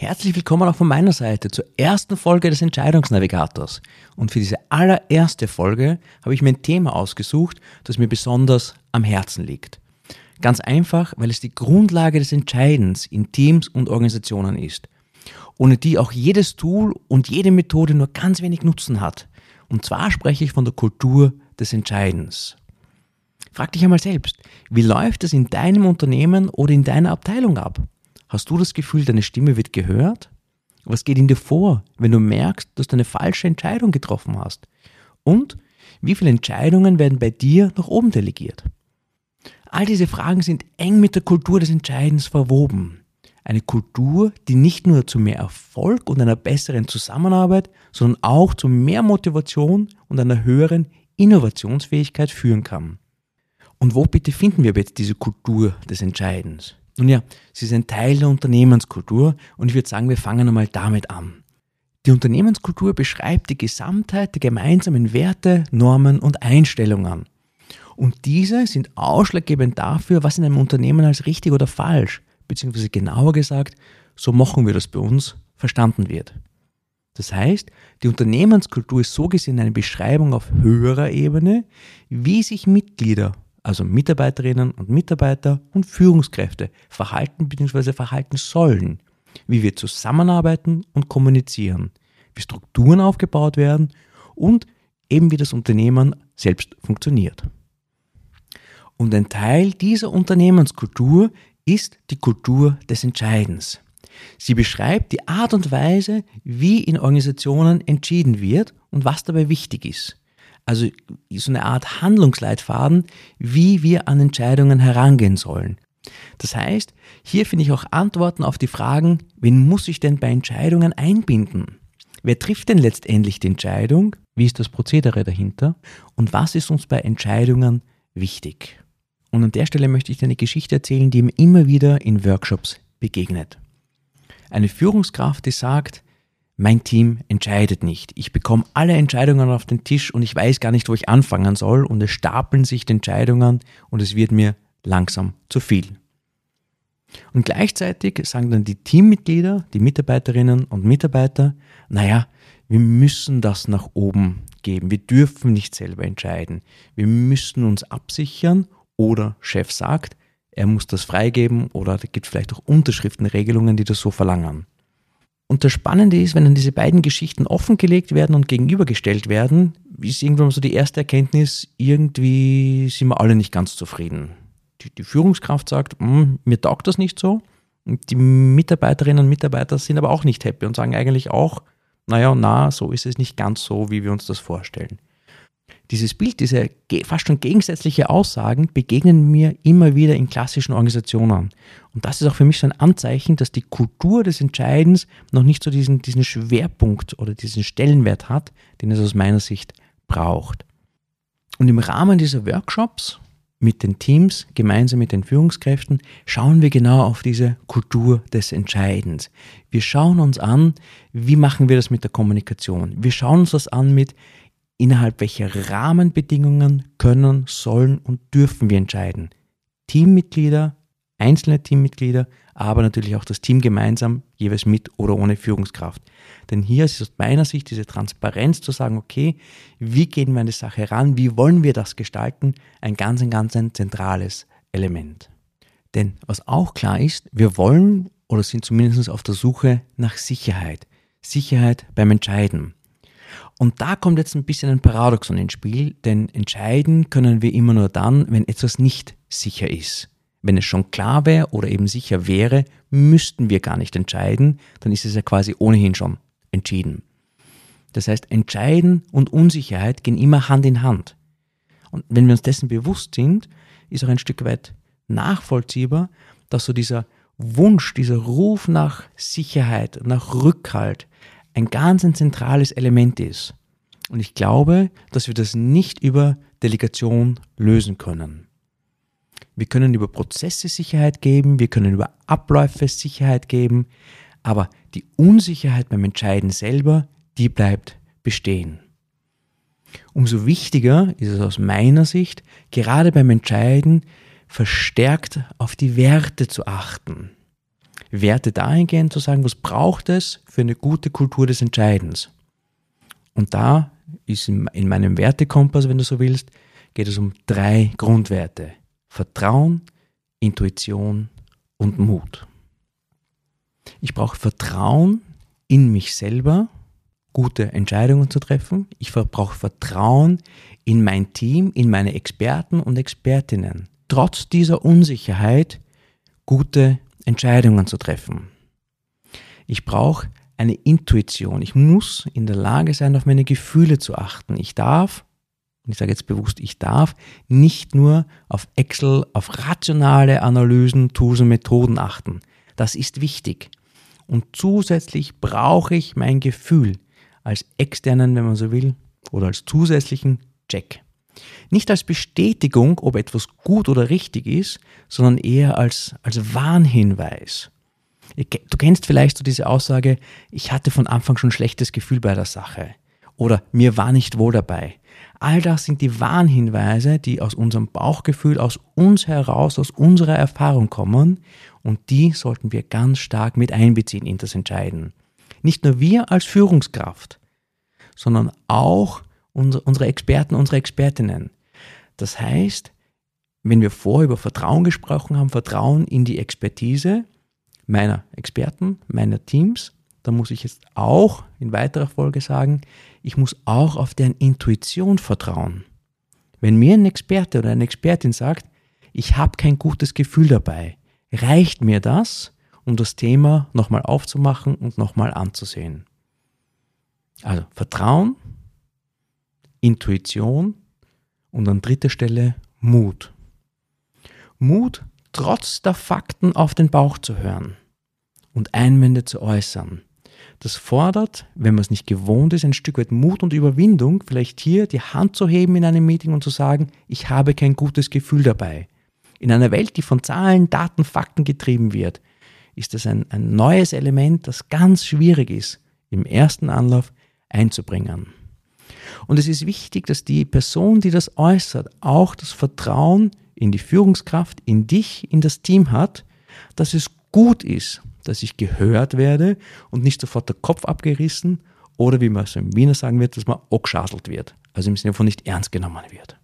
Herzlich willkommen auch von meiner Seite zur ersten Folge des Entscheidungsnavigators. Und für diese allererste Folge habe ich mir ein Thema ausgesucht, das mir besonders am Herzen liegt. Ganz einfach, weil es die Grundlage des Entscheidens in Teams und Organisationen ist. Ohne die auch jedes Tool und jede Methode nur ganz wenig Nutzen hat. Und zwar spreche ich von der Kultur des Entscheidens. Frag dich einmal selbst, wie läuft es in deinem Unternehmen oder in deiner Abteilung ab? Hast du das Gefühl, deine Stimme wird gehört? Was geht in dir vor, wenn du merkst, dass du eine falsche Entscheidung getroffen hast? Und wie viele Entscheidungen werden bei dir nach oben delegiert? All diese Fragen sind eng mit der Kultur des Entscheidens verwoben. Eine Kultur, die nicht nur zu mehr Erfolg und einer besseren Zusammenarbeit, sondern auch zu mehr Motivation und einer höheren Innovationsfähigkeit führen kann. Und wo bitte finden wir jetzt diese Kultur des Entscheidens? Nun ja, sie ist ein Teil der Unternehmenskultur und ich würde sagen, wir fangen einmal damit an. Die Unternehmenskultur beschreibt die Gesamtheit der gemeinsamen Werte, Normen und Einstellungen. Und diese sind ausschlaggebend dafür, was in einem Unternehmen als richtig oder falsch, beziehungsweise genauer gesagt, so machen wir das bei uns, verstanden wird. Das heißt, die Unternehmenskultur ist so gesehen eine Beschreibung auf höherer Ebene, wie sich Mitglieder also Mitarbeiterinnen und Mitarbeiter und Führungskräfte verhalten bzw. verhalten sollen, wie wir zusammenarbeiten und kommunizieren, wie Strukturen aufgebaut werden und eben wie das Unternehmen selbst funktioniert. Und ein Teil dieser Unternehmenskultur ist die Kultur des Entscheidens. Sie beschreibt die Art und Weise, wie in Organisationen entschieden wird und was dabei wichtig ist also so eine Art Handlungsleitfaden, wie wir an Entscheidungen herangehen sollen. Das heißt, hier finde ich auch Antworten auf die Fragen, wen muss ich denn bei Entscheidungen einbinden? Wer trifft denn letztendlich die Entscheidung? Wie ist das Prozedere dahinter? Und was ist uns bei Entscheidungen wichtig? Und an der Stelle möchte ich dir eine Geschichte erzählen, die mir immer wieder in Workshops begegnet. Eine Führungskraft, die sagt, mein Team entscheidet nicht. Ich bekomme alle Entscheidungen auf den Tisch und ich weiß gar nicht, wo ich anfangen soll und es stapeln sich die Entscheidungen und es wird mir langsam zu viel. Und gleichzeitig sagen dann die Teammitglieder, die Mitarbeiterinnen und Mitarbeiter, naja, wir müssen das nach oben geben. Wir dürfen nicht selber entscheiden. Wir müssen uns absichern oder Chef sagt, er muss das freigeben oder da gibt vielleicht auch Unterschriftenregelungen, die das so verlangen. Und das Spannende ist, wenn dann diese beiden Geschichten offengelegt werden und gegenübergestellt werden, ist irgendwann so die erste Erkenntnis, irgendwie sind wir alle nicht ganz zufrieden. Die, die Führungskraft sagt, hm, mir taugt das nicht so. Und die Mitarbeiterinnen und Mitarbeiter sind aber auch nicht happy und sagen eigentlich auch, naja, na, so ist es nicht ganz so, wie wir uns das vorstellen. Dieses Bild, diese fast schon gegensätzliche Aussagen begegnen mir immer wieder in klassischen Organisationen. Und das ist auch für mich so ein Anzeichen, dass die Kultur des Entscheidens noch nicht so diesen, diesen Schwerpunkt oder diesen Stellenwert hat, den es aus meiner Sicht braucht. Und im Rahmen dieser Workshops mit den Teams, gemeinsam mit den Führungskräften, schauen wir genau auf diese Kultur des Entscheidens. Wir schauen uns an, wie machen wir das mit der Kommunikation. Wir schauen uns das an mit, innerhalb welcher Rahmenbedingungen können, sollen und dürfen wir entscheiden. Teammitglieder, einzelne Teammitglieder, aber natürlich auch das Team gemeinsam, jeweils mit oder ohne Führungskraft. Denn hier ist aus meiner Sicht diese Transparenz zu sagen, okay, wie gehen wir an die Sache ran, wie wollen wir das gestalten, ein ganz, ein ganz ein zentrales Element. Denn was auch klar ist, wir wollen oder sind zumindest auf der Suche nach Sicherheit. Sicherheit beim Entscheiden. Und da kommt jetzt ein bisschen ein Paradoxon ins Spiel, denn entscheiden können wir immer nur dann, wenn etwas nicht sicher ist. Wenn es schon klar wäre oder eben sicher wäre, müssten wir gar nicht entscheiden, dann ist es ja quasi ohnehin schon entschieden. Das heißt, Entscheiden und Unsicherheit gehen immer Hand in Hand. Und wenn wir uns dessen bewusst sind, ist auch ein Stück weit nachvollziehbar, dass so dieser Wunsch, dieser Ruf nach Sicherheit, nach Rückhalt, ein ganz ein zentrales Element ist. Und ich glaube, dass wir das nicht über Delegation lösen können. Wir können über Prozesse Sicherheit geben, wir können über Abläufe Sicherheit geben, aber die Unsicherheit beim Entscheiden selber, die bleibt bestehen. Umso wichtiger ist es aus meiner Sicht, gerade beim Entscheiden verstärkt auf die Werte zu achten. Werte dahingehend zu sagen, was braucht es für eine gute Kultur des Entscheidens. Und da ist in, meinem Wertekompass, wenn du so willst, geht es um drei Grundwerte. Vertrauen, Intuition und Mut. Ich brauche Vertrauen in mich selber, gute Entscheidungen zu treffen. Ich brauche Vertrauen in mein Team, in meine Experten und Expertinnen. Trotz dieser Unsicherheit gute Entscheidungen zu treffen. Ich brauche eine Intuition. Ich muss in der Lage sein, auf meine Gefühle zu achten. Ich darf, und ich sage jetzt bewusst, ich darf nicht nur auf Excel, auf rationale Analysen, Tools und Methoden achten. Das ist wichtig. Und zusätzlich brauche ich mein Gefühl als externen, wenn man so will, oder als zusätzlichen Check. Nicht als Bestätigung, ob etwas gut oder richtig ist, sondern eher als, als Warnhinweis. Du kennst vielleicht so diese Aussage, ich hatte von Anfang schon schlechtes Gefühl bei der Sache oder mir war nicht wohl dabei. All das sind die Warnhinweise, die aus unserem Bauchgefühl, aus uns heraus, aus unserer Erfahrung kommen und die sollten wir ganz stark mit einbeziehen in das Entscheiden. Nicht nur wir als Führungskraft, sondern auch unsere Experten, unsere Expertinnen. Das heißt, wenn wir vorher über Vertrauen gesprochen haben, Vertrauen in die Expertise meiner Experten, meiner Teams, dann muss ich jetzt auch in weiterer Folge sagen, ich muss auch auf deren Intuition vertrauen. Wenn mir ein Experte oder eine Expertin sagt, ich habe kein gutes Gefühl dabei, reicht mir das, um das Thema nochmal aufzumachen und nochmal anzusehen. Also Vertrauen, Intuition und an dritter Stelle Mut. Mut, trotz der Fakten auf den Bauch zu hören und Einwände zu äußern. Das fordert, wenn man es nicht gewohnt ist, ein Stück weit Mut und Überwindung, vielleicht hier die Hand zu heben in einem Meeting und zu sagen, ich habe kein gutes Gefühl dabei. In einer Welt, die von Zahlen, Daten, Fakten getrieben wird, ist das ein, ein neues Element, das ganz schwierig ist, im ersten Anlauf einzubringen. Und es ist wichtig, dass die Person, die das äußert, auch das Vertrauen in die Führungskraft, in dich, in das Team hat, dass es gut ist, dass ich gehört werde und nicht sofort der Kopf abgerissen oder wie man so im Wiener sagen wird, dass man angeschaselt wird. Also im Sinne von nicht ernst genommen wird.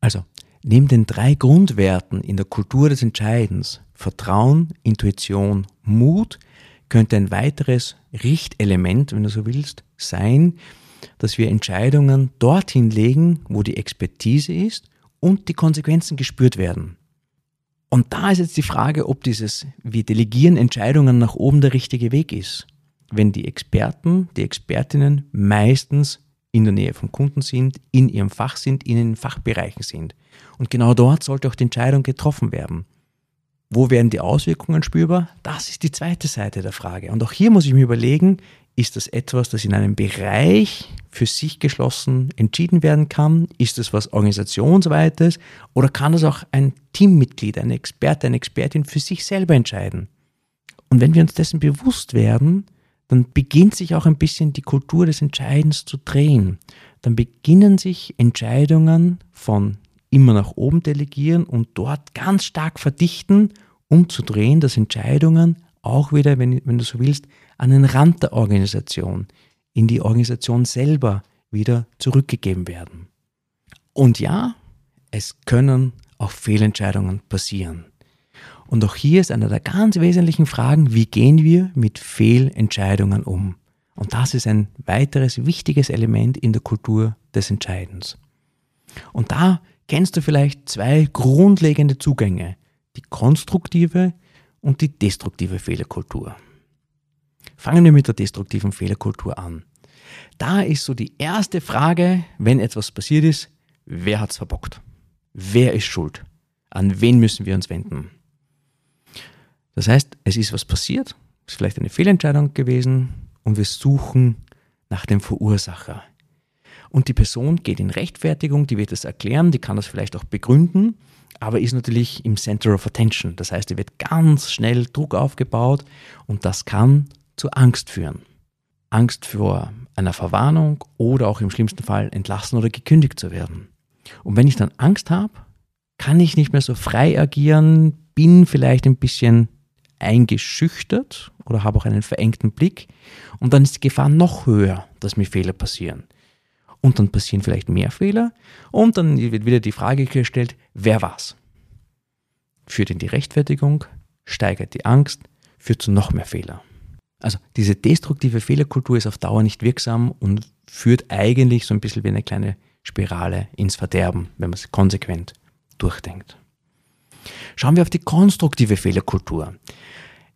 Also, neben den drei Grundwerten in der Kultur des Entscheidens, Vertrauen, Intuition, Mut, könnte ein weiteres Richtelement, wenn du so willst, sein, dass wir Entscheidungen dorthin legen, wo die Expertise ist und die Konsequenzen gespürt werden. Und da ist jetzt die Frage, ob dieses wir delegieren Entscheidungen nach oben der richtige Weg ist. Wenn die Experten, die Expertinnen meistens in der Nähe vom Kunden sind, in ihrem Fach sind, in den Fachbereichen sind. Und genau dort sollte auch die Entscheidung getroffen werden. Wo werden die Auswirkungen spürbar? Das ist die zweite Seite der Frage. Und auch hier muss ich mir überlegen, ist das etwas, das in einem Bereich für sich geschlossen entschieden werden kann? Ist das was Organisationsweites? Oder kann das auch ein Teammitglied, ein Experte, eine Expertin für sich selber entscheiden? Und wenn wir uns dessen bewusst werden, dann beginnt sich auch ein bisschen die Kultur des Entscheidens zu drehen. Dann beginnen sich Entscheidungen von immer nach oben delegieren und dort ganz stark verdichten, umzudrehen, dass Entscheidungen auch wieder, wenn, wenn du so willst, an den Rand der Organisation, in die Organisation selber wieder zurückgegeben werden. Und ja, es können auch Fehlentscheidungen passieren. Und auch hier ist eine der ganz wesentlichen Fragen, wie gehen wir mit Fehlentscheidungen um? Und das ist ein weiteres wichtiges Element in der Kultur des Entscheidens. Und da kennst du vielleicht zwei grundlegende Zugänge, die konstruktive und die destruktive Fehlerkultur. Fangen wir mit der destruktiven Fehlerkultur an. Da ist so die erste Frage, wenn etwas passiert ist, wer hat es verbockt? Wer ist schuld? An wen müssen wir uns wenden? Das heißt, es ist was passiert, es ist vielleicht eine Fehlentscheidung gewesen und wir suchen nach dem Verursacher. Und die Person geht in Rechtfertigung, die wird es erklären, die kann das vielleicht auch begründen, aber ist natürlich im Center of Attention. Das heißt, er wird ganz schnell Druck aufgebaut und das kann zu Angst führen. Angst vor einer Verwarnung oder auch im schlimmsten Fall entlassen oder gekündigt zu werden. Und wenn ich dann Angst habe, kann ich nicht mehr so frei agieren, bin vielleicht ein bisschen eingeschüchtert oder habe auch einen verengten Blick und dann ist die Gefahr noch höher, dass mir Fehler passieren. Und dann passieren vielleicht mehr Fehler und dann wird wieder die Frage gestellt, wer war's? Führt in die Rechtfertigung, steigert die Angst, führt zu noch mehr Fehler. Also diese destruktive Fehlerkultur ist auf Dauer nicht wirksam und führt eigentlich so ein bisschen wie eine kleine Spirale ins Verderben, wenn man es konsequent durchdenkt. Schauen wir auf die konstruktive Fehlerkultur.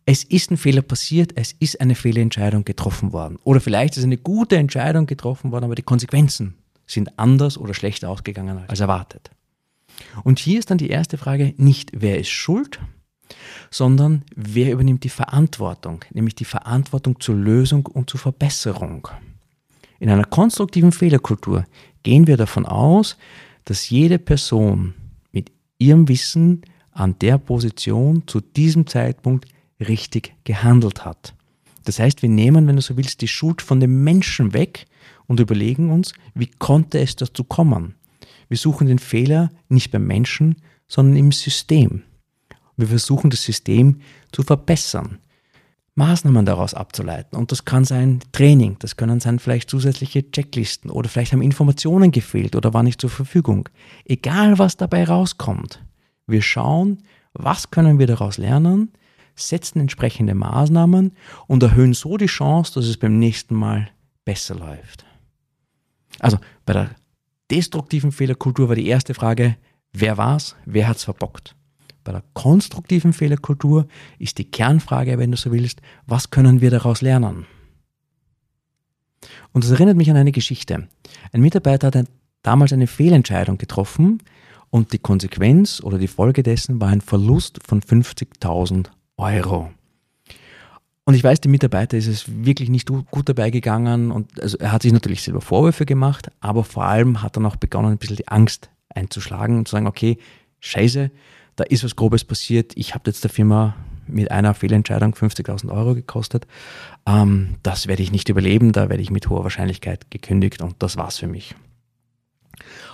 Es ist ein Fehler passiert, es ist eine Fehlentscheidung getroffen worden. Oder vielleicht ist eine gute Entscheidung getroffen worden, aber die Konsequenzen sind anders oder schlechter ausgegangen als erwartet. Und hier ist dann die erste Frage nicht, wer ist schuld, sondern wer übernimmt die Verantwortung, nämlich die Verantwortung zur Lösung und zur Verbesserung. In einer konstruktiven Fehlerkultur gehen wir davon aus, dass jede Person mit ihrem Wissen an der Position zu diesem Zeitpunkt richtig gehandelt hat. Das heißt, wir nehmen, wenn du so willst, die Schuld von dem Menschen weg und überlegen uns, wie konnte es dazu kommen? Wir suchen den Fehler nicht beim Menschen, sondern im System. Wir versuchen das System zu verbessern, Maßnahmen daraus abzuleiten. Und das kann sein Training, das können sein vielleicht zusätzliche Checklisten oder vielleicht haben Informationen gefehlt oder waren nicht zur Verfügung. Egal was dabei rauskommt, wir schauen, was können wir daraus lernen, setzen entsprechende Maßnahmen und erhöhen so die Chance, dass es beim nächsten Mal besser läuft. Also bei der destruktiven Fehlerkultur war die erste Frage, wer war's, wer hat's verbockt? Bei der konstruktiven Fehlerkultur ist die Kernfrage, wenn du so willst, was können wir daraus lernen? Und das erinnert mich an eine Geschichte. Ein Mitarbeiter hat damals eine Fehlentscheidung getroffen und die Konsequenz oder die Folge dessen war ein Verlust von 50.000 Euro. Und ich weiß, dem Mitarbeiter ist es wirklich nicht gut dabei gegangen und also er hat sich natürlich selber Vorwürfe gemacht, aber vor allem hat er noch begonnen, ein bisschen die Angst einzuschlagen und zu sagen, okay, scheiße, da ist was Grobes passiert, ich habe jetzt der Firma mit einer Fehlentscheidung 50.000 Euro gekostet, ähm, das werde ich nicht überleben, da werde ich mit hoher Wahrscheinlichkeit gekündigt und das war's für mich.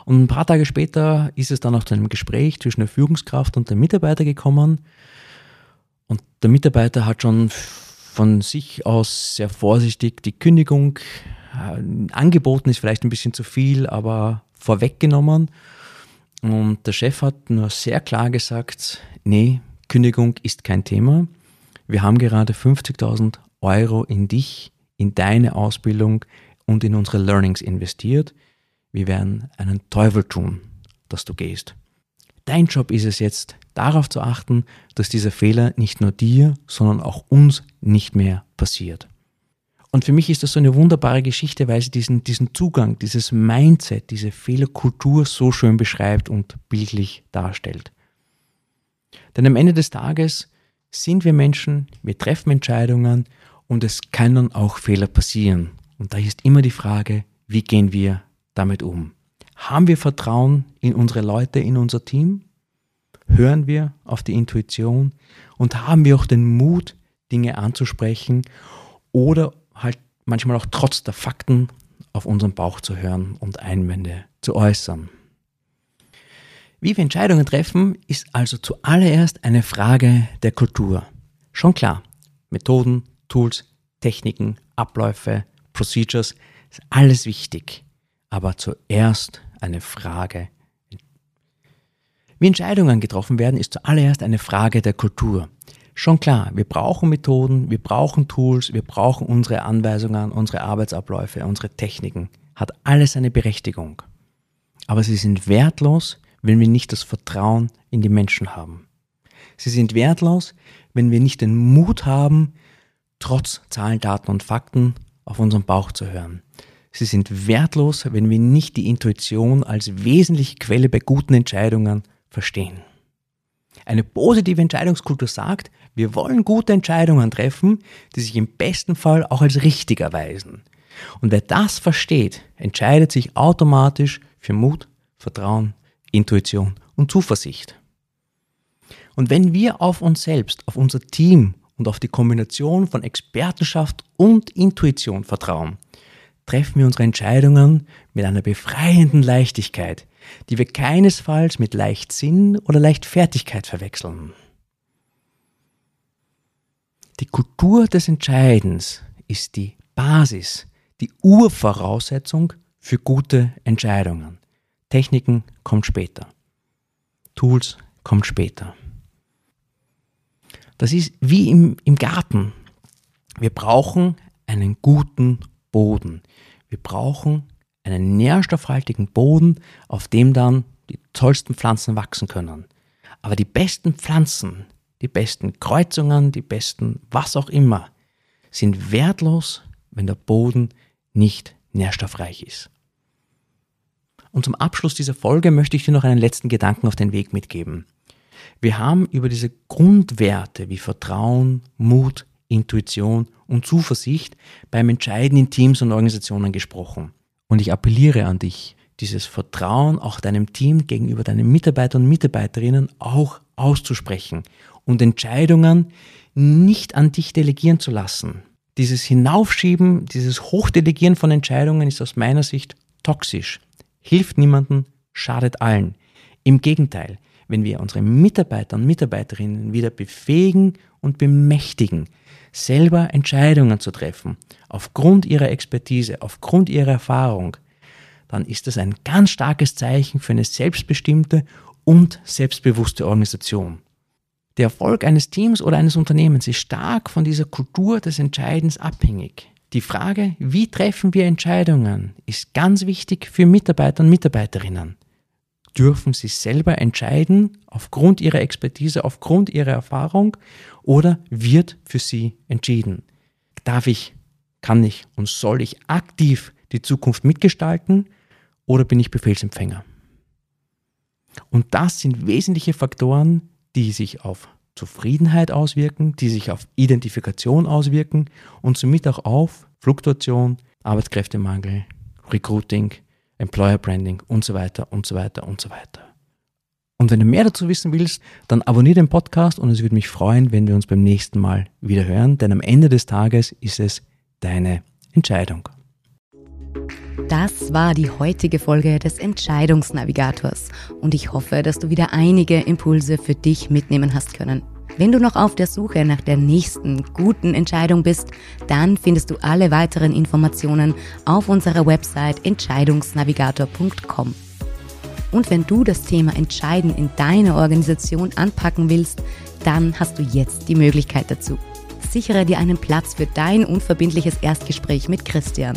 Und ein paar Tage später ist es dann auch zu einem Gespräch zwischen der Führungskraft und dem Mitarbeiter gekommen und der Mitarbeiter hat schon von sich aus sehr vorsichtig die Kündigung äh, angeboten, ist vielleicht ein bisschen zu viel, aber vorweggenommen. Und der Chef hat nur sehr klar gesagt, nee, Kündigung ist kein Thema. Wir haben gerade 50.000 Euro in dich, in deine Ausbildung und in unsere Learnings investiert. Wir werden einen Teufel tun, dass du gehst. Dein Job ist es jetzt, darauf zu achten, dass dieser Fehler nicht nur dir, sondern auch uns nicht mehr passiert. Und für mich ist das so eine wunderbare Geschichte, weil sie diesen, diesen Zugang, dieses Mindset, diese Fehlerkultur so schön beschreibt und bildlich darstellt. Denn am Ende des Tages sind wir Menschen, wir treffen Entscheidungen und es können auch Fehler passieren. Und da ist immer die Frage, wie gehen wir damit um? Haben wir Vertrauen in unsere Leute, in unser Team? Hören wir auf die Intuition und haben wir auch den Mut, Dinge anzusprechen oder halt manchmal auch trotz der Fakten auf unseren Bauch zu hören und Einwände zu äußern. Wie wir Entscheidungen treffen, ist also zuallererst eine Frage der Kultur. Schon klar, Methoden, Tools, Techniken, Abläufe, Procedures, ist alles wichtig, aber zuerst eine Frage wie Entscheidungen getroffen werden, ist zuallererst eine Frage der Kultur. Schon klar, wir brauchen Methoden, wir brauchen Tools, wir brauchen unsere Anweisungen, unsere Arbeitsabläufe, unsere Techniken. Hat alles eine Berechtigung. Aber sie sind wertlos, wenn wir nicht das Vertrauen in die Menschen haben. Sie sind wertlos, wenn wir nicht den Mut haben, trotz Zahlen, Daten und Fakten auf unseren Bauch zu hören. Sie sind wertlos, wenn wir nicht die Intuition als wesentliche Quelle bei guten Entscheidungen verstehen. Eine positive Entscheidungskultur sagt, wir wollen gute Entscheidungen treffen, die sich im besten Fall auch als richtig erweisen. Und wer das versteht, entscheidet sich automatisch für Mut, Vertrauen, Intuition und Zuversicht. Und wenn wir auf uns selbst, auf unser Team und auf die Kombination von Expertenschaft und Intuition vertrauen, treffen wir unsere Entscheidungen mit einer befreienden Leichtigkeit, die wir keinesfalls mit Leichtsinn oder Leichtfertigkeit verwechseln. Die Kultur des Entscheidens ist die Basis, die Urvoraussetzung für gute Entscheidungen. Techniken kommt später. Tools kommt später. Das ist wie im, im Garten. Wir brauchen einen guten Boden. Wir brauchen einen nährstoffhaltigen Boden, auf dem dann die tollsten Pflanzen wachsen können. Aber die besten Pflanzen, die besten Kreuzungen, die besten was auch immer, sind wertlos, wenn der Boden nicht nährstoffreich ist. Und zum Abschluss dieser Folge möchte ich dir noch einen letzten Gedanken auf den Weg mitgeben. Wir haben über diese Grundwerte wie Vertrauen, Mut, Intuition und Zuversicht beim Entscheiden in Teams und Organisationen gesprochen. Und ich appelliere an dich, dieses Vertrauen auch deinem Team gegenüber deinen Mitarbeitern und Mitarbeiterinnen auch auszusprechen und Entscheidungen nicht an dich delegieren zu lassen. Dieses Hinaufschieben, dieses Hochdelegieren von Entscheidungen ist aus meiner Sicht toxisch, hilft niemandem, schadet allen. Im Gegenteil, wenn wir unsere Mitarbeiter und Mitarbeiterinnen wieder befähigen und bemächtigen, selber Entscheidungen zu treffen, aufgrund ihrer Expertise, aufgrund ihrer Erfahrung, dann ist das ein ganz starkes Zeichen für eine selbstbestimmte und selbstbewusste Organisation. Der Erfolg eines Teams oder eines Unternehmens ist stark von dieser Kultur des Entscheidens abhängig. Die Frage, wie treffen wir Entscheidungen, ist ganz wichtig für Mitarbeiter und Mitarbeiterinnen dürfen sie selber entscheiden aufgrund ihrer Expertise, aufgrund ihrer Erfahrung oder wird für sie entschieden. Darf ich, kann ich und soll ich aktiv die Zukunft mitgestalten oder bin ich Befehlsempfänger? Und das sind wesentliche Faktoren, die sich auf Zufriedenheit auswirken, die sich auf Identifikation auswirken und somit auch auf Fluktuation, Arbeitskräftemangel, Recruiting, Employer Branding und so weiter und so weiter und so weiter. Und wenn du mehr dazu wissen willst, dann abonniere den Podcast und es würde mich freuen, wenn wir uns beim nächsten Mal wieder hören, denn am Ende des Tages ist es deine Entscheidung. Das war die heutige Folge des Entscheidungsnavigators und ich hoffe, dass du wieder einige Impulse für dich mitnehmen hast können. Wenn du noch auf der Suche nach der nächsten guten Entscheidung bist, dann findest du alle weiteren Informationen auf unserer Website entscheidungsnavigator.com. Und wenn du das Thema Entscheiden in deiner Organisation anpacken willst, dann hast du jetzt die Möglichkeit dazu. Sichere dir einen Platz für dein unverbindliches Erstgespräch mit Christian.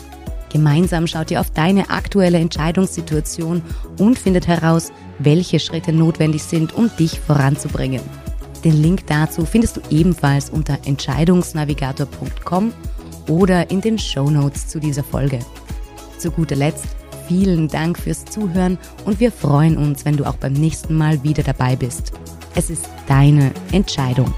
Gemeinsam schaut ihr auf deine aktuelle Entscheidungssituation und findet heraus, welche Schritte notwendig sind, um dich voranzubringen. Den Link dazu findest du ebenfalls unter entscheidungsnavigator.com oder in den Show Notes zu dieser Folge. Zu guter Letzt vielen Dank fürs Zuhören und wir freuen uns, wenn du auch beim nächsten Mal wieder dabei bist. Es ist deine Entscheidung.